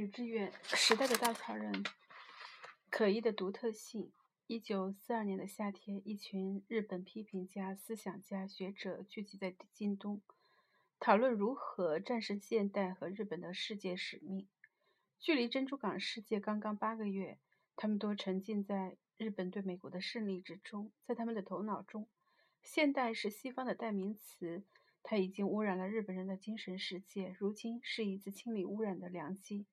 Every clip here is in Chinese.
许志远，时代的稻草人，可疑的独特性。一九四二年的夏天，一群日本批评家、思想家、学者聚集在京东，讨论如何战胜现代和日本的世界使命。距离珍珠港事件刚刚八个月，他们都沉浸在日本对美国的胜利之中。在他们的头脑中，现代是西方的代名词，它已经污染了日本人的精神世界，如今是一次清理污染的良机。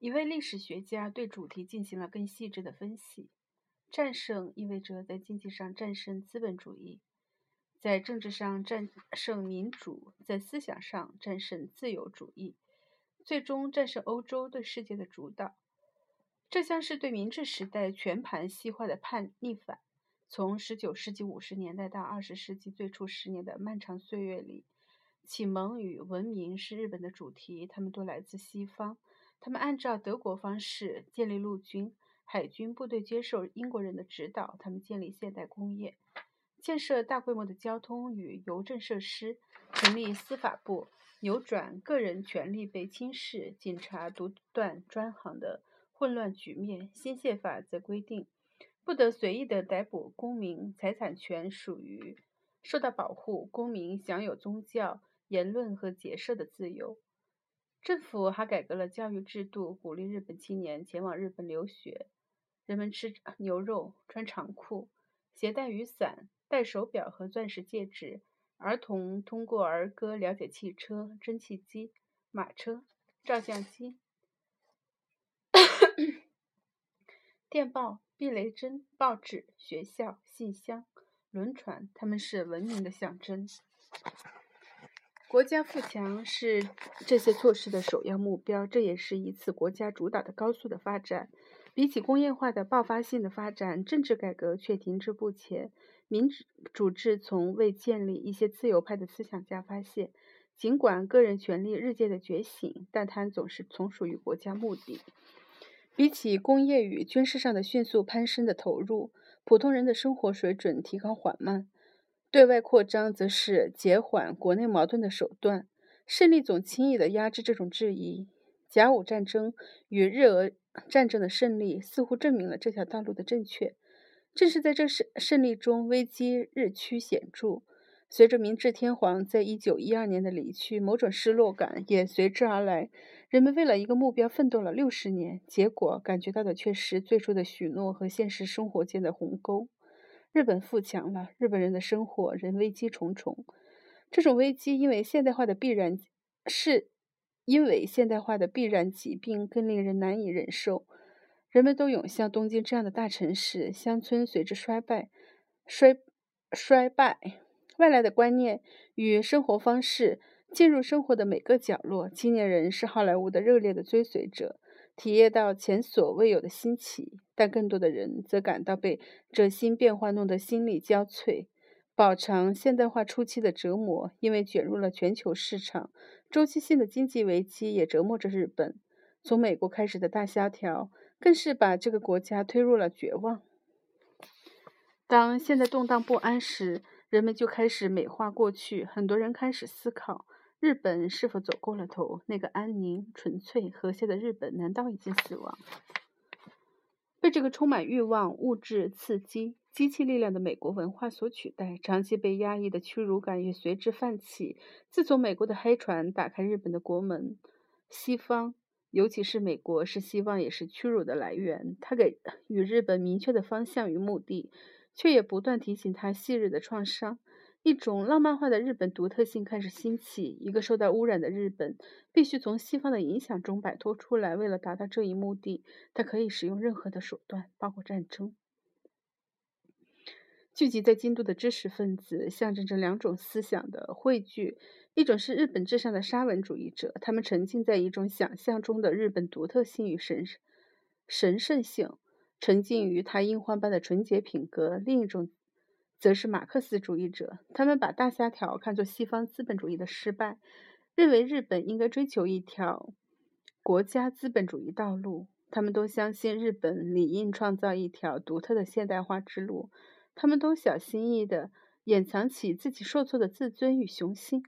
一位历史学家对主题进行了更细致的分析。战胜意味着在经济上战胜资本主义，在政治上战胜民主，在思想上战胜自由主义，最终战胜欧洲对世界的主导。这将是对明治时代全盘西化的叛逆反。从19世纪50年代到20世纪最初十年的漫长岁月里，启蒙与文明是日本的主题，他们都来自西方。他们按照德国方式建立陆军。海军部队接受英国人的指导，他们建立现代工业，建设大规模的交通与邮政设施，成立司法部，扭转个人权利被轻视、警察独断专行的混乱局面。新宪法则规定，不得随意的逮捕公民，财产权属于受到保护，公民享有宗教、言论和结社的自由。政府还改革了教育制度，鼓励日本青年前往日本留学。人们吃牛肉，穿长裤，携带雨伞，戴手表和钻石戒指。儿童通过儿歌了解汽车、蒸汽机、马车、照相机、电报、避雷针、报纸、学校、信箱、轮船，它们是文明的象征。国家富强是这些措施的首要目标，这也是一次国家主导的高速的发展。比起工业化的爆发性的发展，政治改革却停滞不前。民主制从未建立，一些自由派的思想家发现，尽管个人权利日渐的觉醒，但它总是从属于国家目的。比起工业与军事上的迅速攀升的投入，普通人的生活水准提高缓慢。对外扩张则是减缓国内矛盾的手段。胜利总轻易地压制这种质疑。甲午战争与日俄战争的胜利似乎证明了这条道路的正确。正是在这胜胜利中，危机日趋显著。随着明治天皇在一九一二年的离去，某种失落感也随之而来。人们为了一个目标奋斗了六十年，结果感觉到的却是最初的许诺和现实生活间的鸿沟。日本富强了，日本人的生活仍危机重重。这种危机因为现代化的必然是。因为现代化的必然疾病更令人难以忍受，人们都涌向东京这样的大城市，乡村随之衰败、衰衰败。外来的观念与生活方式进入生活的每个角落。青年人是好莱坞的热烈的追随者，体验到前所未有的新奇；但更多的人则感到被这新变化弄得心力交瘁。饱尝现代化初期的折磨，因为卷入了全球市场。周期性的经济危机也折磨着日本。从美国开始的大萧条，更是把这个国家推入了绝望。当现在动荡不安时，人们就开始美化过去。很多人开始思考：日本是否走过了头？那个安宁、纯粹、和谐的日本，难道已经死亡？被这个充满欲望、物质刺激。机器力量的美国文化所取代，长期被压抑的屈辱感也随之泛起。自从美国的黑船打开日本的国门，西方，尤其是美国，是希望也是屈辱的来源。他给与日本明确的方向与目的，却也不断提醒他昔日的创伤。一种浪漫化的日本独特性开始兴起。一个受到污染的日本，必须从西方的影响中摆脱出来。为了达到这一目的，他可以使用任何的手段，包括战争。聚集在京都的知识分子，象征着两种思想的汇聚：一种是日本至上的沙文主义者，他们沉浸在一种想象中的日本独特性与神神圣性，沉浸于他樱花般的纯洁品格；另一种则是马克思主义者，他们把大萧条看作西方资本主义的失败，认为日本应该追求一条国家资本主义道路。他们都相信日本理应创造一条独特的现代化之路。他们都小心翼翼地掩藏起自己受挫的自尊与雄心。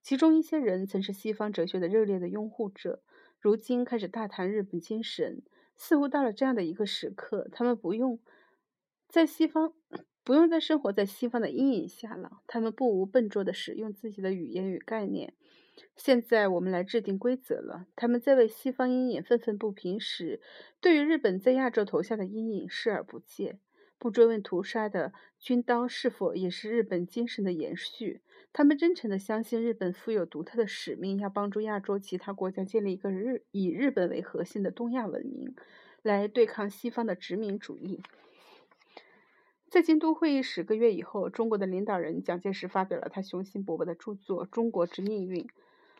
其中一些人曾是西方哲学的热烈的拥护者，如今开始大谈日本精神，似乎到了这样的一个时刻，他们不用在西方，不用再生活在西方的阴影下了。他们不无笨拙地使用自己的语言与概念。现在我们来制定规则了。他们在为西方阴影愤愤不平时，对于日本在亚洲投下的阴影视而不见，不追问屠杀的军刀是否也是日本精神的延续。他们真诚地相信，日本富有独特的使命，要帮助亚洲其他国家建立一个日以日本为核心的东亚文明，来对抗西方的殖民主义。在京都会议十个月以后，中国的领导人蒋介石发表了他雄心勃勃的著作《中国之命运》。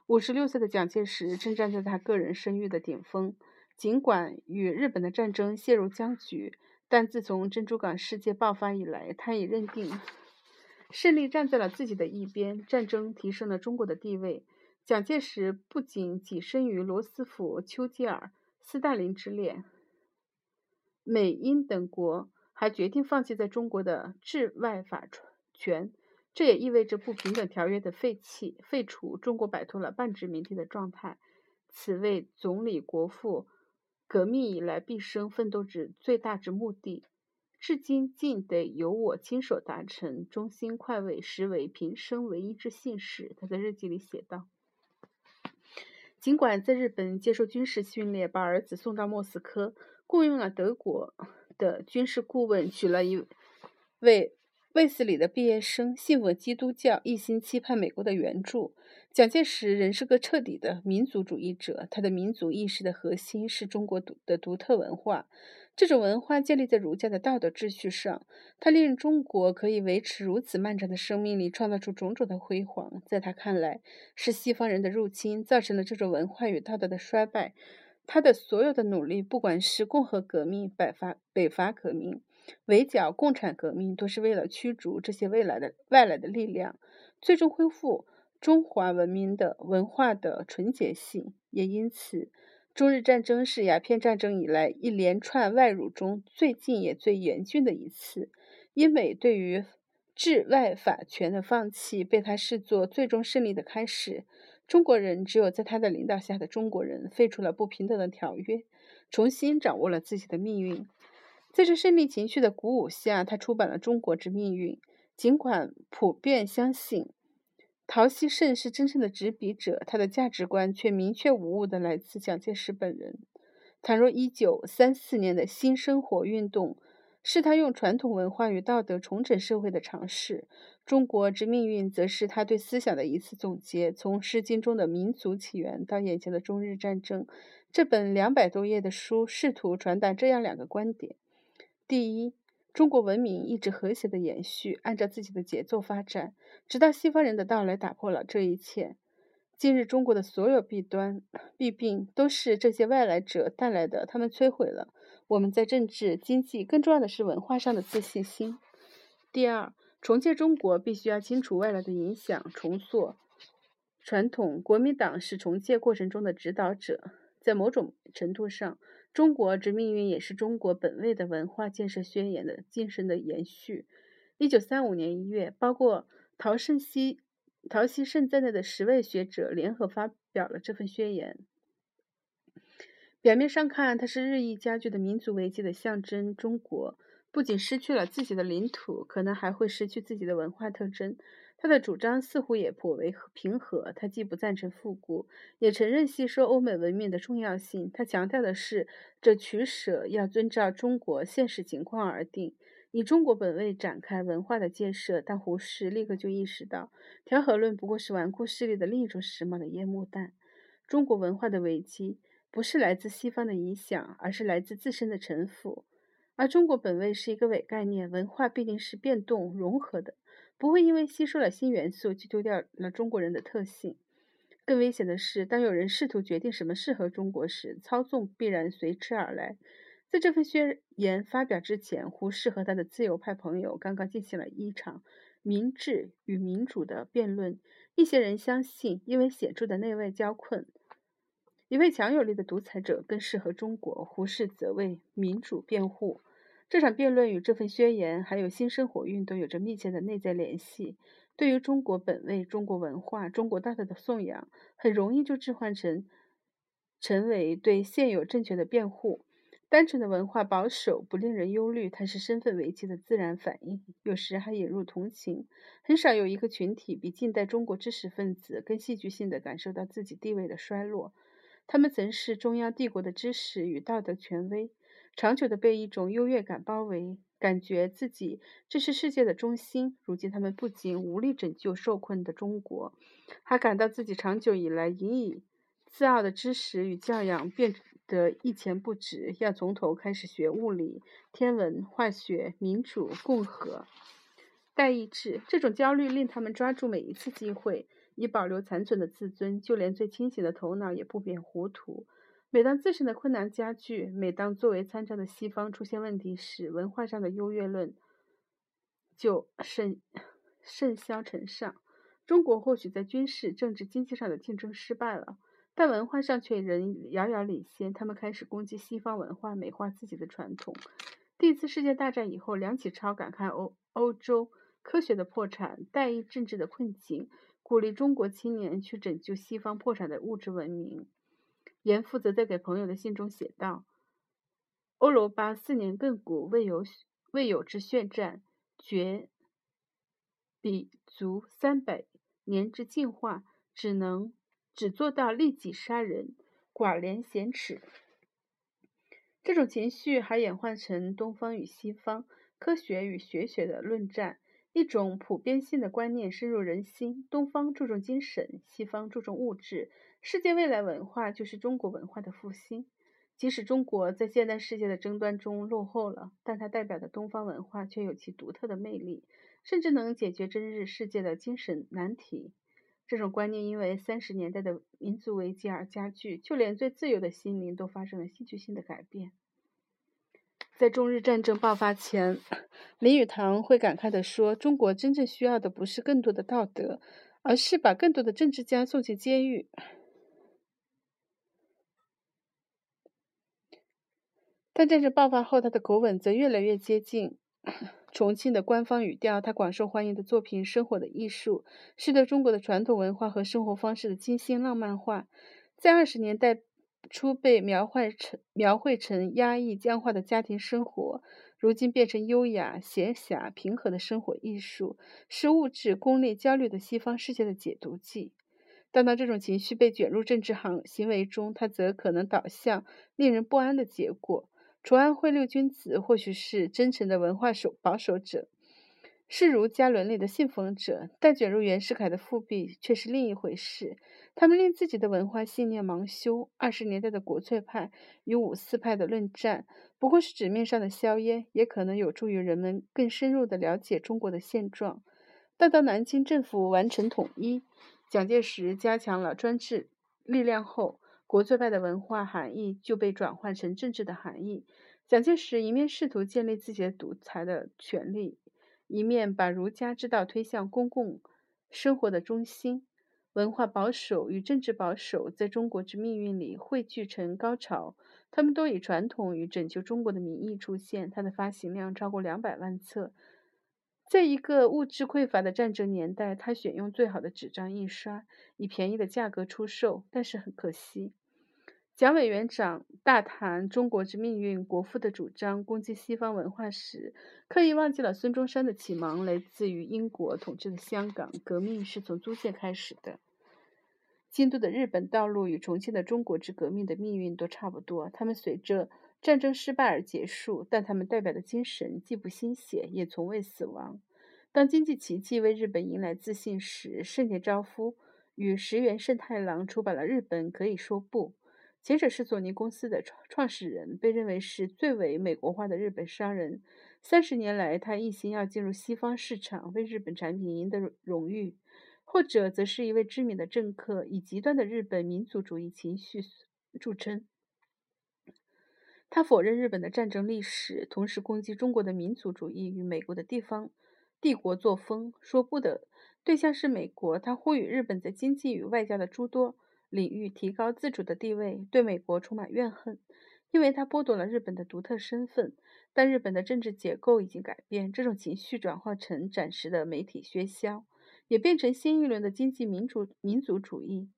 五十六岁的蒋介石正站在他个人声誉的顶峰，尽管与日本的战争陷入僵局，但自从珍珠港事件爆发以来，他已认定。胜利站在了自己的一边，战争提升了中国的地位。蒋介石不仅跻身于罗斯福、丘吉尔、斯大林之列，美英等国，还决定放弃在中国的治外法权。这也意味着不平等条约的废弃、废除，中国摆脱了半殖民地的状态。此为总理国父革命以来毕生奋斗之最大之目的。至今竟得由我亲手达成，忠心快慰，实为平生唯一之幸事。他在日记里写道：“尽管在日本接受军事训练，把儿子送到莫斯科，雇佣了德国的军事顾问，娶了一位卫斯理的毕业生，信奉基督教，一心期盼美国的援助。蒋介石仍是个彻底的民族主义者，他的民族意识的核心是中国独的独特文化。”这种文化建立在儒家的道德秩序上，他令中国可以维持如此漫长的生命力，创造出种种的辉煌。在他看来，是西方人的入侵造成了这种文化与道德的衰败。他的所有的努力，不管是共和革命、北伐、北伐革命、围剿共产革命，都是为了驱逐这些未来的外来的力量，最终恢复中华文明的文化的纯洁性。也因此。中日战争是鸦片战争以来一连串外辱中最近也最严峻的一次。英美对于治外法权的放弃，被他视作最终胜利的开始。中国人只有在他的领导下的中国人废除了不平等的条约，重新掌握了自己的命运。在这胜利情绪的鼓舞下，他出版了《中国之命运》。尽管普遍相信。陶希圣是真正的执笔者，他的价值观却明确无误地来自蒋介石本人。倘若一九三四年的新生活运动是他用传统文化与道德重整社会的尝试，中国之命运则是他对思想的一次总结。从《诗经》中的民族起源到眼前的中日战争，这本两百多页的书试图传达这样两个观点：第一，中国文明一直和谐的延续，按照自己的节奏发展，直到西方人的到来打破了这一切。今日中国的所有弊端、弊病都是这些外来者带来的，他们摧毁了我们在政治、经济，更重要的是文化上的自信心。第二，重建中国必须要清除外来的影响，重塑传统。国民党是重建过程中的指导者，在某种程度上。中国之命运也是中国本位的文化建设宣言的精神的延续。一九三五年一月，包括陶胜熙、陶希圣在内的十位学者联合发表了这份宣言。表面上看，它是日益加剧的民族危机的象征。中国不仅失去了自己的领土，可能还会失去自己的文化特征。他的主张似乎也颇为平和，他既不赞成复古，也承认吸收欧美文明的重要性。他强调的是，这取舍要遵照中国现实情况而定，以中国本位展开文化的建设。但胡适立刻就意识到，调和论不过是顽固势力的另一种时髦的烟幕弹。中国文化的危机不是来自西方的影响，而是来自自身的臣服。而中国本位是一个伪概念，文化必定是变动融合的。不会因为吸收了新元素就丢掉了中国人的特性。更危险的是，当有人试图决定什么适合中国时，操纵必然随之而来。在这份宣言发表之前，胡适和他的自由派朋友刚刚进行了一场民治与民主的辩论。一些人相信，因为显著的内外交困，一位强有力的独裁者更适合中国。胡适则为民主辩护。这场辩论与这份宣言，还有新生活运动有着密切的内在联系。对于中国本位、中国文化、中国道德的颂扬，很容易就置换成成为对现有政权的辩护。单纯的文化保守不令人忧虑，它是身份危机的自然反应，有时还引入同情。很少有一个群体比近代中国知识分子更戏剧性地感受到自己地位的衰落。他们曾是中央帝国的知识与道德权威，长久地被一种优越感包围，感觉自己这是世界的中心。如今，他们不仅无力拯救受困的中国，还感到自己长久以来引以自傲的知识与教养变。得一钱不值，要从头开始学物理、天文、化学、民主、共和、代议制。这种焦虑令他们抓住每一次机会，以保留残存的自尊。就连最清醒的头脑也不免糊涂。每当自身的困难加剧，每当作为参照的西方出现问题时，文化上的优越论就甚甚嚣尘上。中国或许在军事、政治、经济上的竞争失败了。但文化上却仍遥遥领先。他们开始攻击西方文化，美化自己的传统。第一次世界大战以后，梁启超感慨欧欧洲科学的破产、代议政治的困境，鼓励中国青年去拯救西方破产的物质文明。严复则在给朋友的信中写道：“欧罗巴四年亘古未有未有之血战，绝彼足三百年之进化，只能。”只做到利己杀人，寡廉鲜耻。这种情绪还演化成东方与西方、科学与学学的论战。一种普遍性的观念深入人心：东方注重精神，西方注重物质。世界未来文化就是中国文化的复兴。即使中国在现代世界的争端中落后了，但它代表的东方文化却有其独特的魅力，甚至能解决今日世界的精神难题。这种观念因为三十年代的民族危机而加剧，就连最自由的心灵都发生了戏剧性的改变。在中日战争爆发前，林语堂会感慨地说：“中国真正需要的不是更多的道德，而是把更多的政治家送进监狱。”但战争爆发后，他的口吻则越来越接近。重庆的官方语调，他广受欢迎的作品《生活的艺术》，是对中国的传统文化和生活方式的精心浪漫化，在二十年代初被描绘成描绘成压抑僵化的家庭生活，如今变成优雅闲暇平和的生活艺术，是物质功利焦虑的西方世界的解毒剂。但当这种情绪被卷入政治行行为中，它则可能导向令人不安的结果。楚安徽六君子或许是真诚的文化守保守者，是儒家伦理的信奉者，但卷入袁世凯的复辟却是另一回事。他们令自己的文化信念盲修。二十年代的国粹派与五四派的论战，不过是纸面上的硝烟，也可能有助于人们更深入地了解中国的现状。但到南京政府完成统一，蒋介石加强了专制力量后，国粹派的文化含义就被转换成政治的含义。蒋介石一面试图建立自己的独裁的权利，一面把儒家之道推向公共生活的中心。文化保守与政治保守在中国之命运里汇聚成高潮。他们都以传统与拯救中国的名义出现。它的发行量超过两百万册。在一个物质匮乏的战争年代，他选用最好的纸张印刷，以便宜的价格出售。但是很可惜，蒋委员长大谈中国之命运、国父的主张、攻击西方文化时，刻意忘记了孙中山的启蒙来自于英国统治的香港，革命是从租界开始的。京都的日本道路与重庆的中国之革命的命运都差不多，他们随着。战争失败而结束，但他们代表的精神既不心血，也从未死亡。当经济奇迹为日本迎来自信时，盛田昭夫与石原慎太郎出版了《日本可以说不》。前者是索尼公司的创创始人，被认为是最为美国化的日本商人。三十年来，他一心要进入西方市场，为日本产品赢得荣誉；或者则是一位知名的政客，以极端的日本民族主义情绪著称。他否认日本的战争历史，同时攻击中国的民族主义与美国的地方帝国作风，说不得对象是美国。他呼吁日本在经济与外交的诸多领域提高自主的地位，对美国充满怨恨，因为他剥夺了日本的独特身份。但日本的政治结构已经改变，这种情绪转化成暂时的媒体喧嚣，也变成新一轮的经济民主民族主义。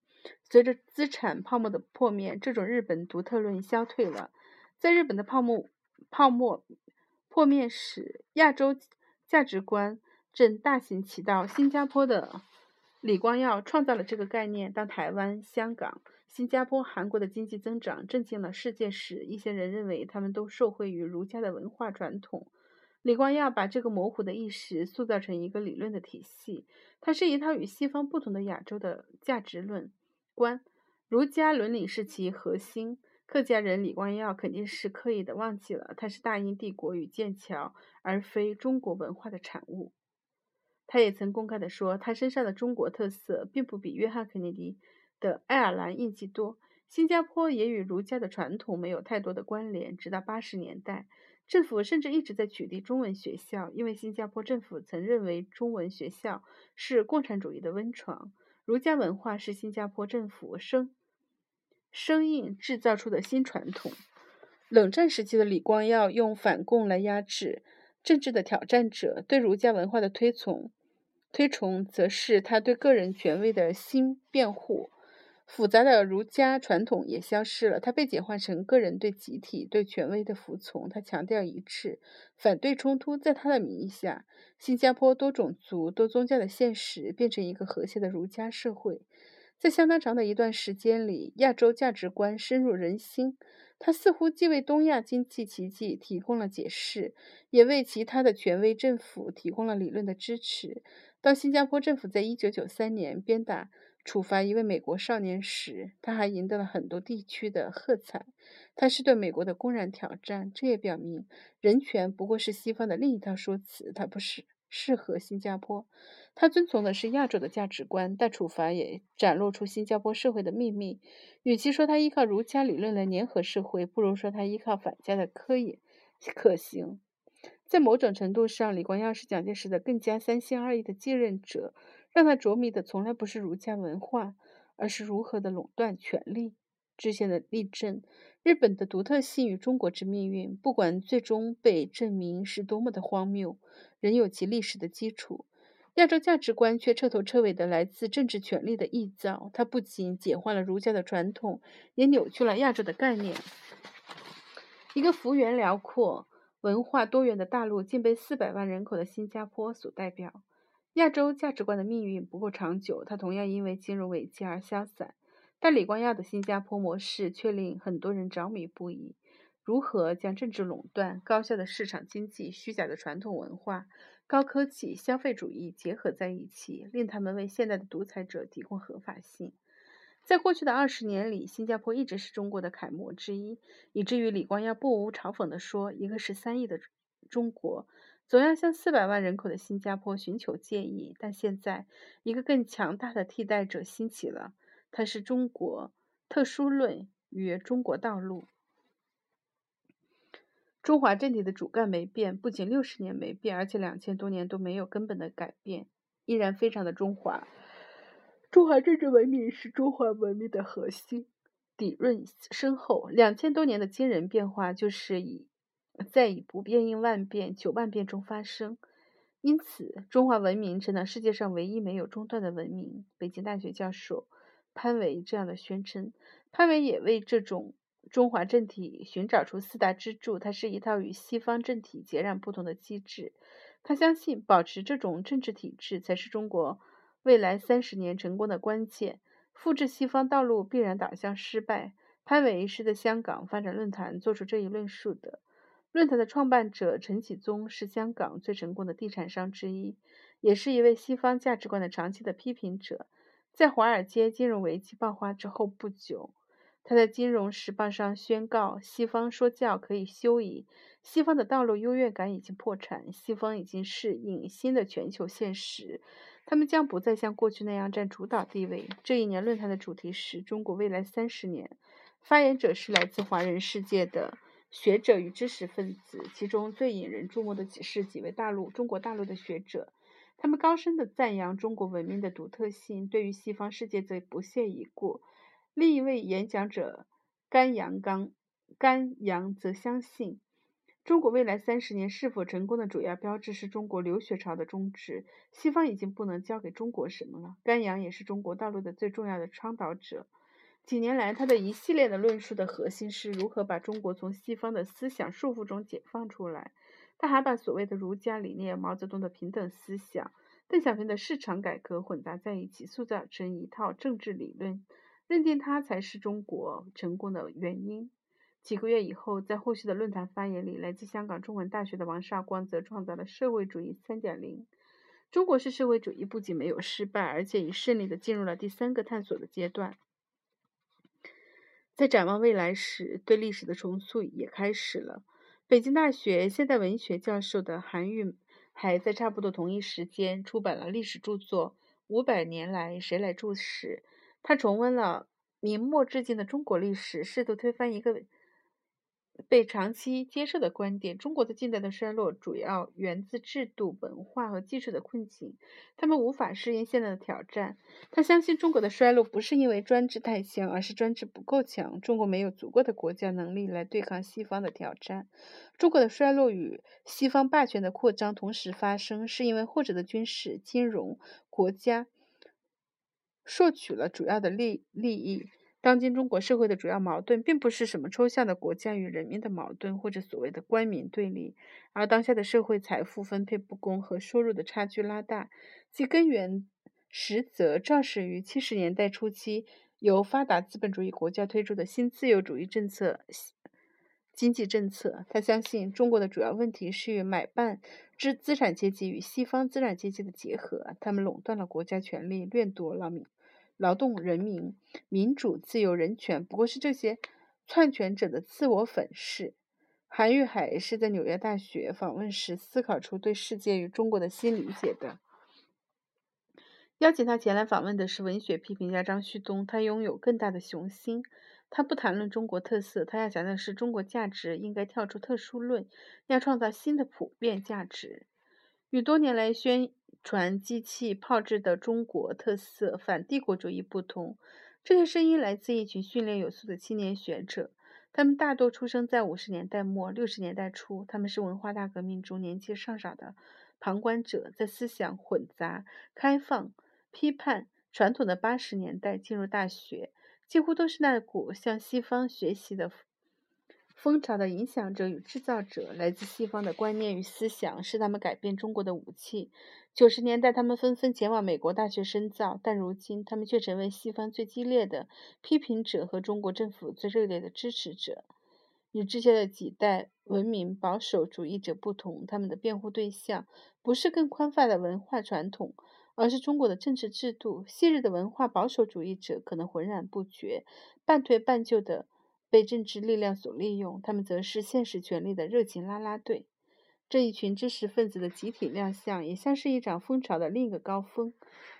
随着资产泡沫的破灭，这种日本独特论消退了。在日本的泡沫泡沫破灭时，亚洲价值观正大行其道。新加坡的李光耀创造了这个概念。当台湾、香港、新加坡、韩国的经济增长震惊了世界时，一些人认为他们都受惠于儒家的文化传统。李光耀把这个模糊的意识塑造成一个理论的体系，它是一套与西方不同的亚洲的价值论观。儒家伦理是其核心。客家人李光耀肯定是刻意的忘记了，他是大英帝国与剑桥，而非中国文化的产物。他也曾公开地说，他身上的中国特色并不比约翰肯尼迪的爱尔兰印记多。新加坡也与儒家的传统没有太多的关联。直到八十年代。政府甚至一直在取缔中文学校，因为新加坡政府曾认为中文学校是共产主义的温床。儒家文化是新加坡政府生生硬制造出的新传统。冷战时期的李光耀用反共来压制政治的挑战者，对儒家文化的推崇推崇，则是他对个人权威的新辩护。复杂的儒家传统也消失了，它被简化成个人对集体、对权威的服从。他强调一致，反对冲突。在他的名义下，新加坡多种族、多宗教的现实变成一个和谐的儒家社会。在相当长的一段时间里，亚洲价值观深入人心。他似乎既为东亚经济奇迹提供了解释，也为其他的权威政府提供了理论的支持。当新加坡政府在1993年鞭打。处罚一位美国少年时，他还赢得了很多地区的喝彩。他是对美国的公然挑战，这也表明人权不过是西方的另一套说辞，它不是适合新加坡。他遵从的是亚洲的价值观，但处罚也展露出新加坡社会的秘密。与其说他依靠儒家理论来粘合社会，不如说他依靠反家的科研可行。在某种程度上，李光耀是蒋介石的更加三心二意的继任者。让他着迷的从来不是儒家文化，而是如何的垄断权力。之前的例证，日本的独特性与中国之命运，不管最终被证明是多么的荒谬，仍有其历史的基础。亚洲价值观却彻头彻尾的来自政治权力的臆造，它不仅简化了儒家的传统，也扭曲了亚洲的概念。一个幅员辽阔、文化多元的大陆，竟被四百万人口的新加坡所代表。亚洲价值观的命运不够长久，它同样因为金融危机而消散。但李光耀的新加坡模式却令很多人着迷不已。如何将政治垄断、高效的市场经济、虚假的传统文化、高科技、消费主义结合在一起，令他们为现代的独裁者提供合法性？在过去的二十年里，新加坡一直是中国的楷模之一，以至于李光耀不无嘲讽地说：“一个十三亿的中国。”总要向四百万人口的新加坡寻求建议，但现在一个更强大的替代者兴起了，它是中国特殊论与中国道路。中华政体的主干没变，不仅六十年没变，而且两千多年都没有根本的改变，依然非常的中华。中华政治文明是中华文明的核心，底蕴深厚。两千多年的惊人变化，就是以。在以不变应万变、九万变中发生，因此中华文明成了世界上唯一没有中断的文明。北京大学教授潘维这样的宣称。潘维也为这种中华政体寻找出四大支柱，它是一套与西方政体截然不同的机制。他相信，保持这种政治体制才是中国未来三十年成功的关键。复制西方道路必然导向失败。潘伟是在香港发展论坛做出这一论述的。论坛的创办者陈启宗是香港最成功的地产商之一，也是一位西方价值观的长期的批评者。在华尔街金融危机爆发之后不久，他在《金融时报》上宣告：“西方说教可以休矣，西方的道路优越感已经破产，西方已经适应新的全球现实，他们将不再像过去那样占主导地位。”这一年论坛的主题是中国未来三十年，发言者是来自华人世界的。学者与知识分子，其中最引人注目的是几位大陆、中国大陆的学者，他们高声的赞扬中国文明的独特性，对于西方世界则不屑一顾。另一位演讲者甘阳刚、甘阳则相信，中国未来三十年是否成功的主要标志是中国留学潮的终止。西方已经不能教给中国什么了。甘阳也是中国道路的最重要的倡导者。几年来，他的一系列的论述的核心是如何把中国从西方的思想束缚中解放出来。他还把所谓的儒家理念、毛泽东的平等思想、邓小平的市场改革混杂在一起，塑造成一套政治理论，认定他才是中国成功的原因。几个月以后，在后续的论坛发言里，来自香港中文大学的王绍光则创造了社会主义三点零。中国式社会主义不仅没有失败，而且已顺利地进入了第三个探索的阶段。在展望未来时，对历史的重塑也开始了。北京大学现代文学教授的韩愈，还在差不多同一时间出版了历史著作《五百年来谁来注史》。他重温了明末至今的中国历史，试图推翻一个。被长期接受的观点：中国的近代的衰落主要源自制度、文化和技术的困境，他们无法适应现在的挑战。他相信中国的衰落不是因为专制太强，而是专制不够强。中国没有足够的国家能力来对抗西方的挑战。中国的衰落与西方霸权的扩张同时发生，是因为或者的军事、金融、国家获取了主要的利利益。当今中国社会的主要矛盾，并不是什么抽象的国家与人民的矛盾，或者所谓的官民对立，而当下的社会财富分配不公和收入的差距拉大，其根源实则肇始于七十年代初期由发达资本主义国家推出的新自由主义政策经济政策。他相信，中国的主要问题是与买办资资产阶级与西方资产阶级的结合，他们垄断了国家权力，掠夺了民。劳动人民、民主、自由、人权，不过是这些篡权者的自我粉饰。韩玉海是在纽约大学访问时思考出对世界与中国的新理解的。邀请他前来访问的是文学批评家张旭东，他拥有更大的雄心。他不谈论中国特色，他要讲的是中国价值应该跳出特殊论，要创造新的普遍价值。与多年来宣传机器炮制的中国特色反帝国主义不同，这些声音来自一群训练有素的青年学者，他们大多出生在五十年代末六十年代初，他们是文化大革命中年纪尚少的旁观者，在思想混杂、开放、批判传统的八十年代进入大学，几乎都是那股向西方学习的。风潮的影响者与制造者，来自西方的观念与思想，是他们改变中国的武器。九十年代，他们纷纷前往美国大学深造，但如今，他们却成为西方最激烈的批评者和中国政府最热烈的支持者。与之前的几代文明保守主义者不同，他们的辩护对象不是更宽泛的文化传统，而是中国的政治制度。昔日的文化保守主义者可能浑然不觉，半推半就的。被政治力量所利用，他们则是现实权力的热情拉拉队。这一群知识分子的集体亮相，也像是一场风潮的另一个高峰。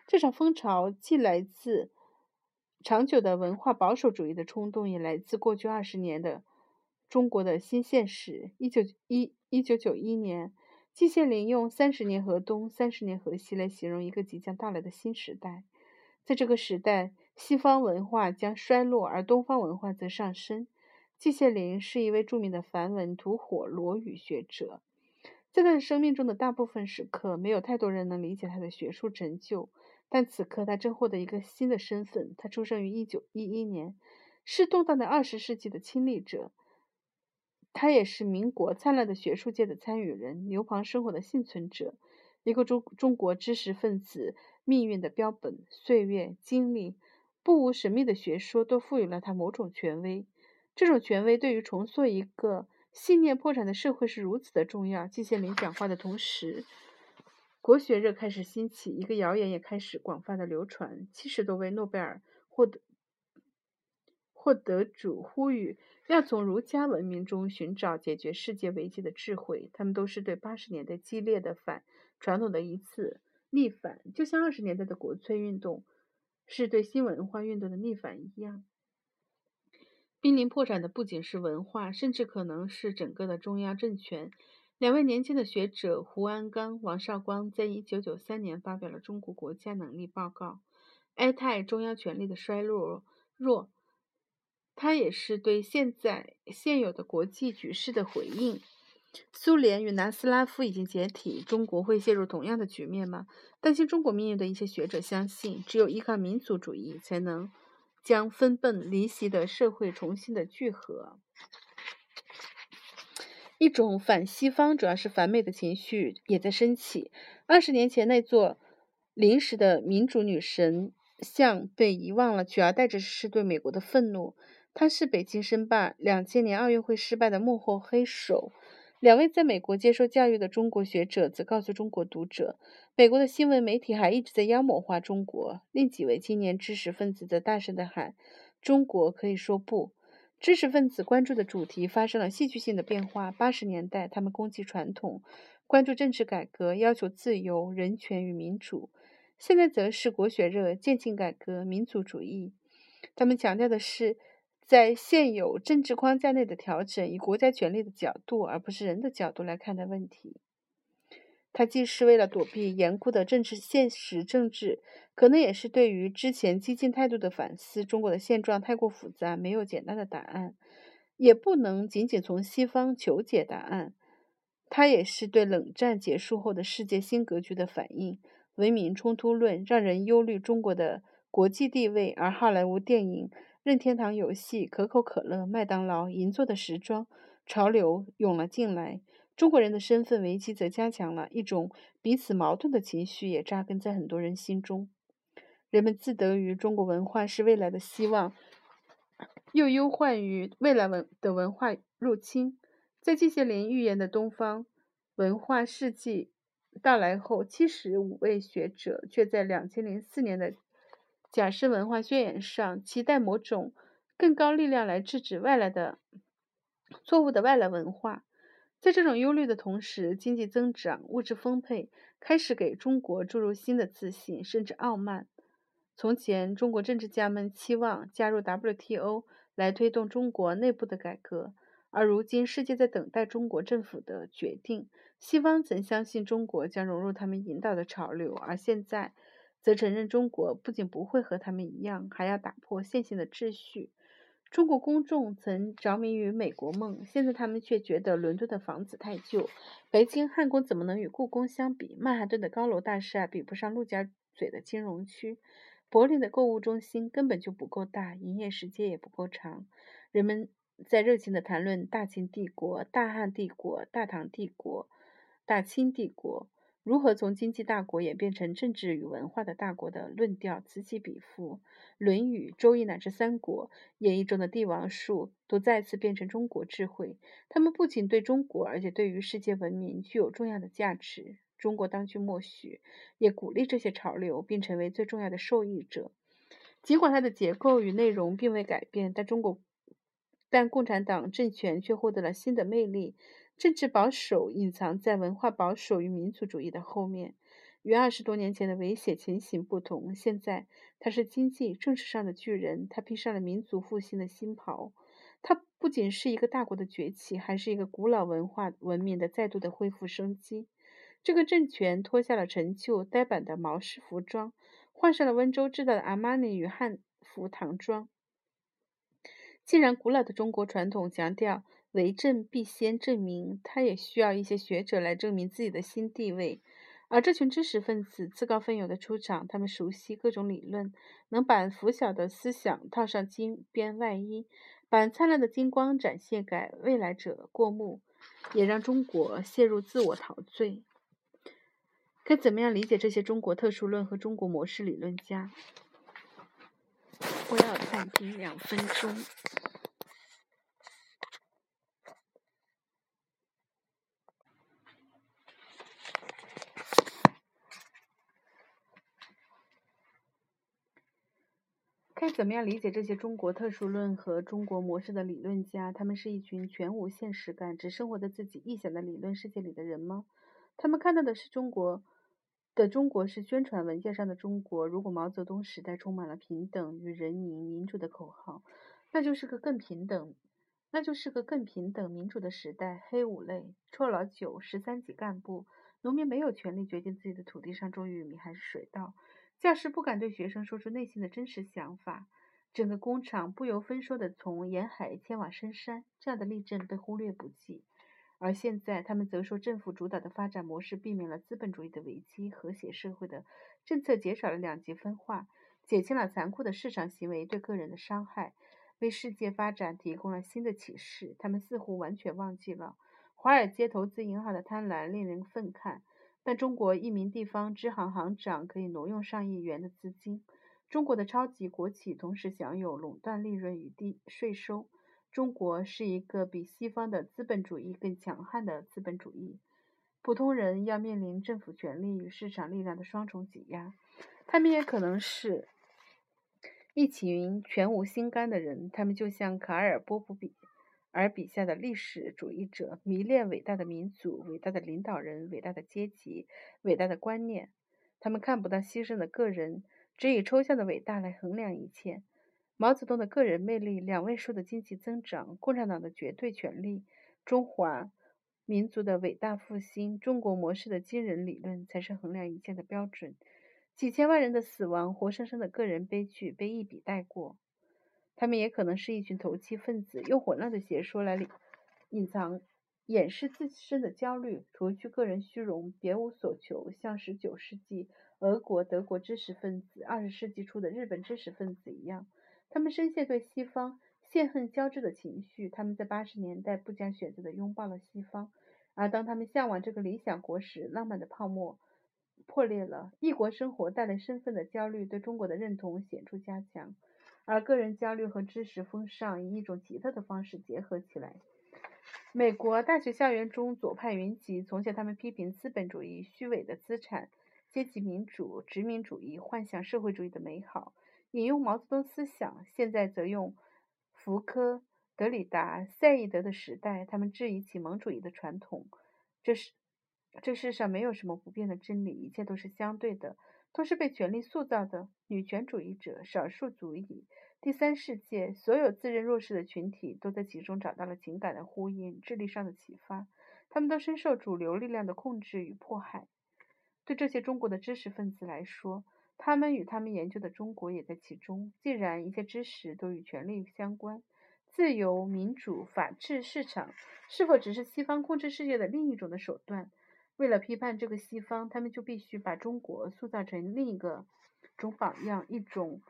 这场风潮既来自长久的文化保守主义的冲动，也来自过去二十年的中国的新现实。一九一一九九一年，季羡林用“三十年河东，三十年河西”来形容一个即将到来的新时代。在这个时代，西方文化将衰落，而东方文化则上升。季羡林是一位著名的梵文吐火罗语学者，在他生命中的大部分时刻，没有太多人能理解他的学术成就。但此刻，他正获得一个新的身份。他出生于一九一一年，是动荡的二十世纪的亲历者。他也是民国灿烂的学术界的参与人，牛棚生活的幸存者，一个中中国知识分子。命运的标本，岁月、经历、不无神秘的学说，都赋予了他某种权威。这种权威对于重塑一个信念破产的社会是如此的重要。季羡林讲话的同时，国学热开始兴起，一个谣言也开始广泛的流传：七十多位诺贝尔获得获得主呼吁要从儒家文明中寻找解决世界危机的智慧。他们都是对八十年代激烈的反传统的一次。逆反，就像二十年代的国粹运动是对新文化运动的逆反一样。濒临破产的不仅是文化，甚至可能是整个的中央政权。两位年轻的学者胡鞍钢、王绍光在一九九三年发表了《中国国家能力报告》，哀叹中央权力的衰落。弱，它也是对现在现有的国际局势的回应。苏联与南斯拉夫已经解体，中国会陷入同样的局面吗？担心中国命运的一些学者相信，只有依靠民族主义，才能将分崩离析的社会重新的聚合。一种反西方，主要是反美的情绪也在升起。二十年前那座临时的民主女神像被遗忘了，取而代之是对美国的愤怒。他是北京申办两千年奥运会失败的幕后黑手。两位在美国接受教育的中国学者则告诉中国读者，美国的新闻媒体还一直在妖魔化中国。另几位青年知识分子则大声地喊：“中国可以说不。”知识分子关注的主题发生了戏剧性的变化。八十年代，他们攻击传统，关注政治改革，要求自由、人权与民主；现在则是国学热、渐进改革、民族主义。他们强调的是。在现有政治框架内的调整，以国家权力的角度，而不是人的角度来看待问题。它既是为了躲避严酷的政治现实政治，可能也是对于之前激进态度的反思。中国的现状太过复杂，没有简单的答案，也不能仅仅从西方求解答案。它也是对冷战结束后的世界新格局的反应。文明冲突论让人忧虑中国的国际地位，而好莱坞电影。任天堂游戏、可口可乐、麦当劳、银座的时装潮流涌了进来，中国人的身份危机则加强了一种彼此矛盾的情绪，也扎根在很多人心中。人们自得于中国文化是未来的希望，又忧患于未来文的文化入侵。在季羡林预言的东方文化世纪到来后，七十五位学者却在两千零四年的。假设文化宣言上期待某种更高力量来制止外来的错误的外来文化，在这种忧虑的同时，经济增长、物质丰沛开始给中国注入新的自信，甚至傲慢。从前，中国政治家们期望加入 WTO 来推动中国内部的改革，而如今世界在等待中国政府的决定。西方曾相信中国将融入他们引导的潮流，而现在。则承认中国不仅不会和他们一样，还要打破现行的秩序。中国公众曾着迷于美国梦，现在他们却觉得伦敦的房子太旧，北京汉宫怎么能与故宫相比？曼哈顿的高楼大厦比不上陆家嘴的金融区，柏林的购物中心根本就不够大，营业时间也不够长。人们在热情地谈论大秦帝国、大汉帝国、大唐帝国、大清帝国。如何从经济大国演变成政治与文化的大国的论调此起彼伏，《论语》《周易》乃至《三国》演义中的帝王术都再次变成中国智慧。他们不仅对中国，而且对于世界文明具有重要的价值。中国当局默许，也鼓励这些潮流，并成为最重要的受益者。尽管它的结构与内容并未改变，但中国，但共产党政权却获得了新的魅力。政治保守隐藏在文化保守与民族主义的后面，与二十多年前的危险情形不同。现在他是经济、政治上的巨人，他披上了民族复兴的新袍。他不仅是一个大国的崛起，还是一个古老文化文明的再度的恢复生机。这个政权脱下了陈旧呆板的毛式服装，换上了温州制造的阿玛尼与汉服唐装。既然古老的中国传统强调。为政必先证明，他也需要一些学者来证明自己的新地位。而这群知识分子自告奋勇的出场，他们熟悉各种理论，能把拂晓的思想套上金边外衣，把灿烂的金光展现给未来者过目，也让中国陷入自我陶醉。该怎么样理解这些中国特殊论和中国模式理论家？我要暂停两分钟。该怎么样理解这些中国特殊论和中国模式的理论家？他们是一群全无现实感、只生活在自己臆想的理论世界里的人吗？他们看到的是中国的中国是宣传文件上的中国。如果毛泽东时代充满了平等与人民、民主的口号，那就是个更平等、那就是个更平等、民主的时代。黑五类、臭老九、十三级干部、农民没有权利决定自己的土地上种玉米还是水稻。教师不敢对学生说出内心的真实想法，整个工厂不由分说地从沿海迁往深山，这样的例证被忽略不计。而现在，他们则说政府主导的发展模式避免了资本主义的危机，和谐社会的政策减少了两极分化，减轻了残酷的市场行为对个人的伤害，为世界发展提供了新的启示。他们似乎完全忘记了华尔街投资银行的贪婪令人愤慨，但中国一名地方支行行长可以挪用上亿元的资金。中国的超级国企同时享有垄断利润与低税收。中国是一个比西方的资本主义更强悍的资本主义。普通人要面临政府权力与市场力量的双重挤压。他们也可能是疫情全无心肝的人。他们就像卡尔·波普比而笔下的历史主义者，迷恋伟大的民族、伟大的领导人、伟大的阶级、伟大的观念。他们看不到牺牲的个人，只以抽象的伟大来衡量一切。毛泽东的个人魅力、两位数的经济增长、共产党的绝对权力、中华民族的伟大复兴、中国模式的惊人理论，才是衡量一切的标准。几千万人的死亡、活生生的个人悲剧被一笔带过。他们也可能是一群投机分子，用混乱的邪说来隐藏、掩饰自身的焦虑，除去个人虚荣，别无所求，像十九世纪俄国、德国知识分子、二十世纪初的日本知识分子一样。他们深陷对西方陷恨交织的情绪，他们在八十年代不加选择地拥抱了西方，而当他们向往这个理想国时，浪漫的泡沫破裂了。异国生活带来身份的焦虑，对中国的认同显著加强，而个人焦虑和知识风尚以一种奇特的方式结合起来。美国大学校园中左派云集，从前他们批评资本主义虚伪的资产阶级民主、殖民主义，幻想社会主义的美好。引用毛泽东思想，现在则用福柯、德里达、赛义德的时代，他们质疑启蒙主义的传统。这是这世上没有什么不变的真理，一切都是相对的，都是被权力塑造的。女权主义者、少数族裔、第三世界，所有自认弱势的群体，都在其中找到了情感的呼应、智力上的启发。他们都深受主流力量的控制与迫害。对这些中国的知识分子来说，他们与他们研究的中国也在其中。既然一切知识都与权力相关，自由、民主、法治、市场是否只是西方控制世界的另一种的手段？为了批判这个西方，他们就必须把中国塑造成另一个种榜样，一种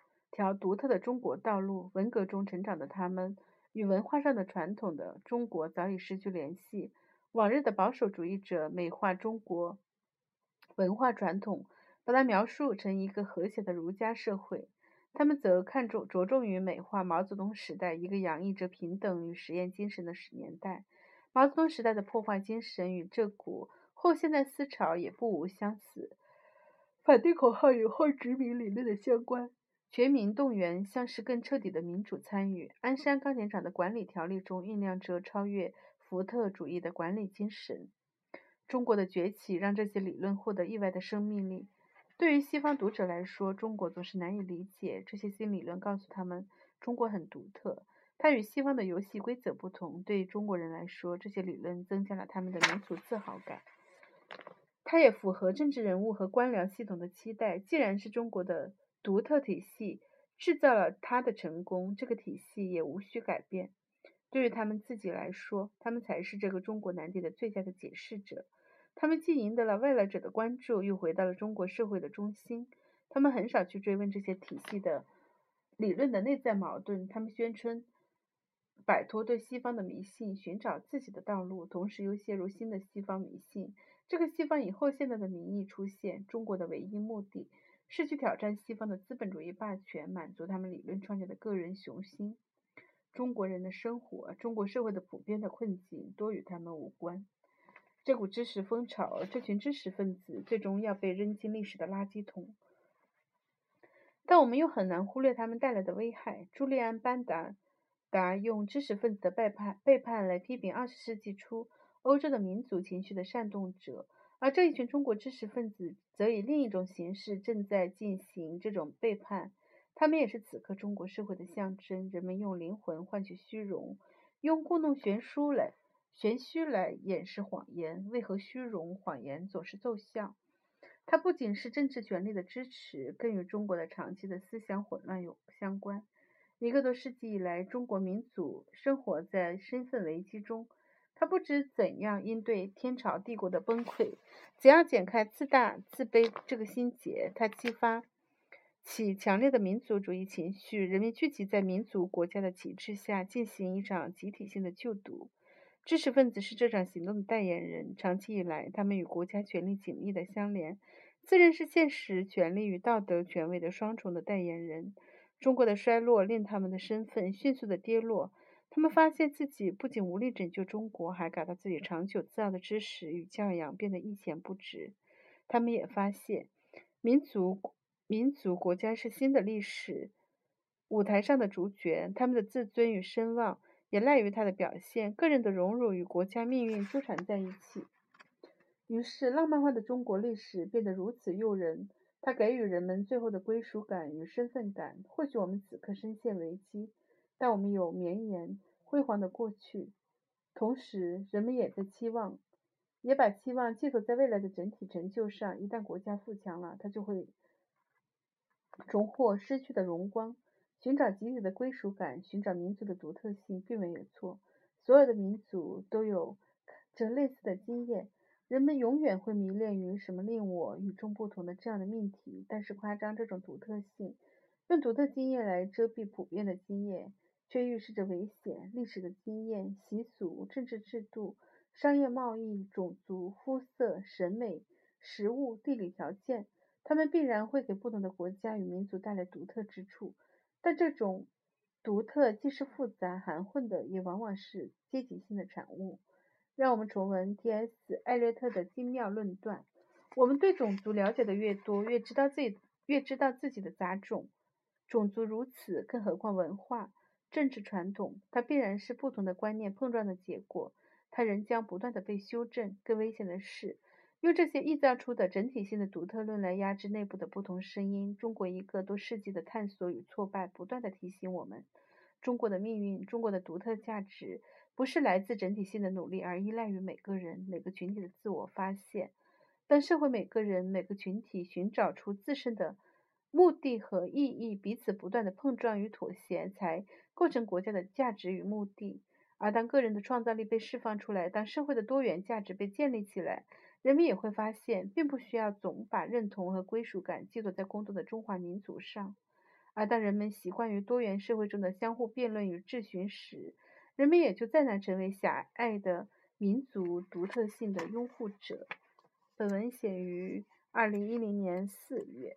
条独特的中国道路。文革中成长的他们，与文化上的传统的中国早已失去联系。往日的保守主义者美化中国文化传统。把它描述成一个和谐的儒家社会，他们则看重着重于美化毛泽东时代一个洋溢着平等与实验精神的年代。毛泽东时代的破坏精神与这股后现代思潮也不无相似。反对口号与后殖民理论的相关。全民动员像是更彻底的民主参与。鞍山钢铁厂的管理条例中酝酿着超越福特主义的管理精神。中国的崛起让这些理论获得意外的生命力。对于西方读者来说，中国总是难以理解。这些新理论告诉他们，中国很独特，它与西方的游戏规则不同。对于中国人来说，这些理论增加了他们的民族自豪感。它也符合政治人物和官僚系统的期待。既然是中国的独特体系制造了它的成功，这个体系也无需改变。对于他们自己来说，他们才是这个中国难题的最佳的解释者。他们既赢得了外来者的关注，又回到了中国社会的中心。他们很少去追问这些体系的理论的内在矛盾。他们宣称摆脱对西方的迷信，寻找自己的道路，同时又陷入新的西方迷信。这个西方以后现代的名义出现。中国的唯一目的是去挑战西方的资本主义霸权，满足他们理论创建的个人雄心。中国人的生活，中国社会的普遍的困境，多与他们无关。这股知识风潮，这群知识分子最终要被扔进历史的垃圾桶，但我们又很难忽略他们带来的危害。朱利安·班达达用知识分子的背叛背叛来批评二十世纪初欧洲的民族情绪的煽动者，而这一群中国知识分子则以另一种形式正在进行这种背叛。他们也是此刻中国社会的象征。人们用灵魂换取虚荣，用故弄玄虚来。玄虚来掩饰谎言，为何虚荣谎言总是奏效？它不仅是政治权力的支持，更与中国的长期的思想混乱有相关。一个多世纪以来，中国民族生活在身份危机中，他不知怎样应对天朝帝国的崩溃，怎样剪开自大自卑这个心结。他激发起强烈的民族主义情绪，人民聚集在民族国家的旗帜下，进行一场集体性的救毒。知识分子是这场行动的代言人，长期以来，他们与国家权力紧密的相连，自认是现实权力与道德权威的双重的代言人。中国的衰落令他们的身份迅速的跌落。他们发现自己不仅无力拯救中国，还感到自己长久自傲的知识与教养变得一钱不值。他们也发现，民族、民族国家是新的历史舞台上的主角，他们的自尊与声望也赖于他的表现。个人的荣辱与国家命运纠缠在一起。于是，浪漫化的中国历史变得如此诱人，它给予人们最后的归属感与身份感。或许我们此刻深陷危机。但我们有绵延辉煌的过去，同时人们也在期望，也把期望寄托在未来的整体成就上。一旦国家富强了，它就会重获失去的荣光。寻找集体的归属感，寻找民族的独特性，并没有错。所有的民族都有着类似的经验。人们永远会迷恋于什么令我与众不同的这样的命题，但是夸张这种独特性，用独特经验来遮蔽普遍的经验。却预示着危险。历史的经验、习俗、政治制度、商业贸易、种族、肤色、审美、食物、地理条件，它们必然会给不同的国家与民族带来独特之处。但这种独特既是复杂含混的，也往往是阶级性的产物。让我们重温 T.S. 艾略特的精妙论断：我们对种族了解的越多，越知道自己越知道自己的杂种。种族如此，更何况文化？政治传统，它必然是不同的观念碰撞的结果，它仍将不断的被修正。更危险的是，用这些臆造出的整体性的独特论来压制内部的不同声音。中国一个多世纪的探索与挫败，不断的提醒我们，中国的命运，中国的独特价值，不是来自整体性的努力，而依赖于每个人、每个群体的自我发现。当社会每个人、每个群体寻找出自身的目的和意义，彼此不断的碰撞与妥协，才构成国家的价值与目的。而当个人的创造力被释放出来，当社会的多元价值被建立起来，人们也会发现，并不需要总把认同和归属感寄托在工作的中华民族上。而当人们习惯于多元社会中的相互辩论与质询时，人们也就再难成为狭隘的民族独特性的拥护者。本文写于二零一零年四月。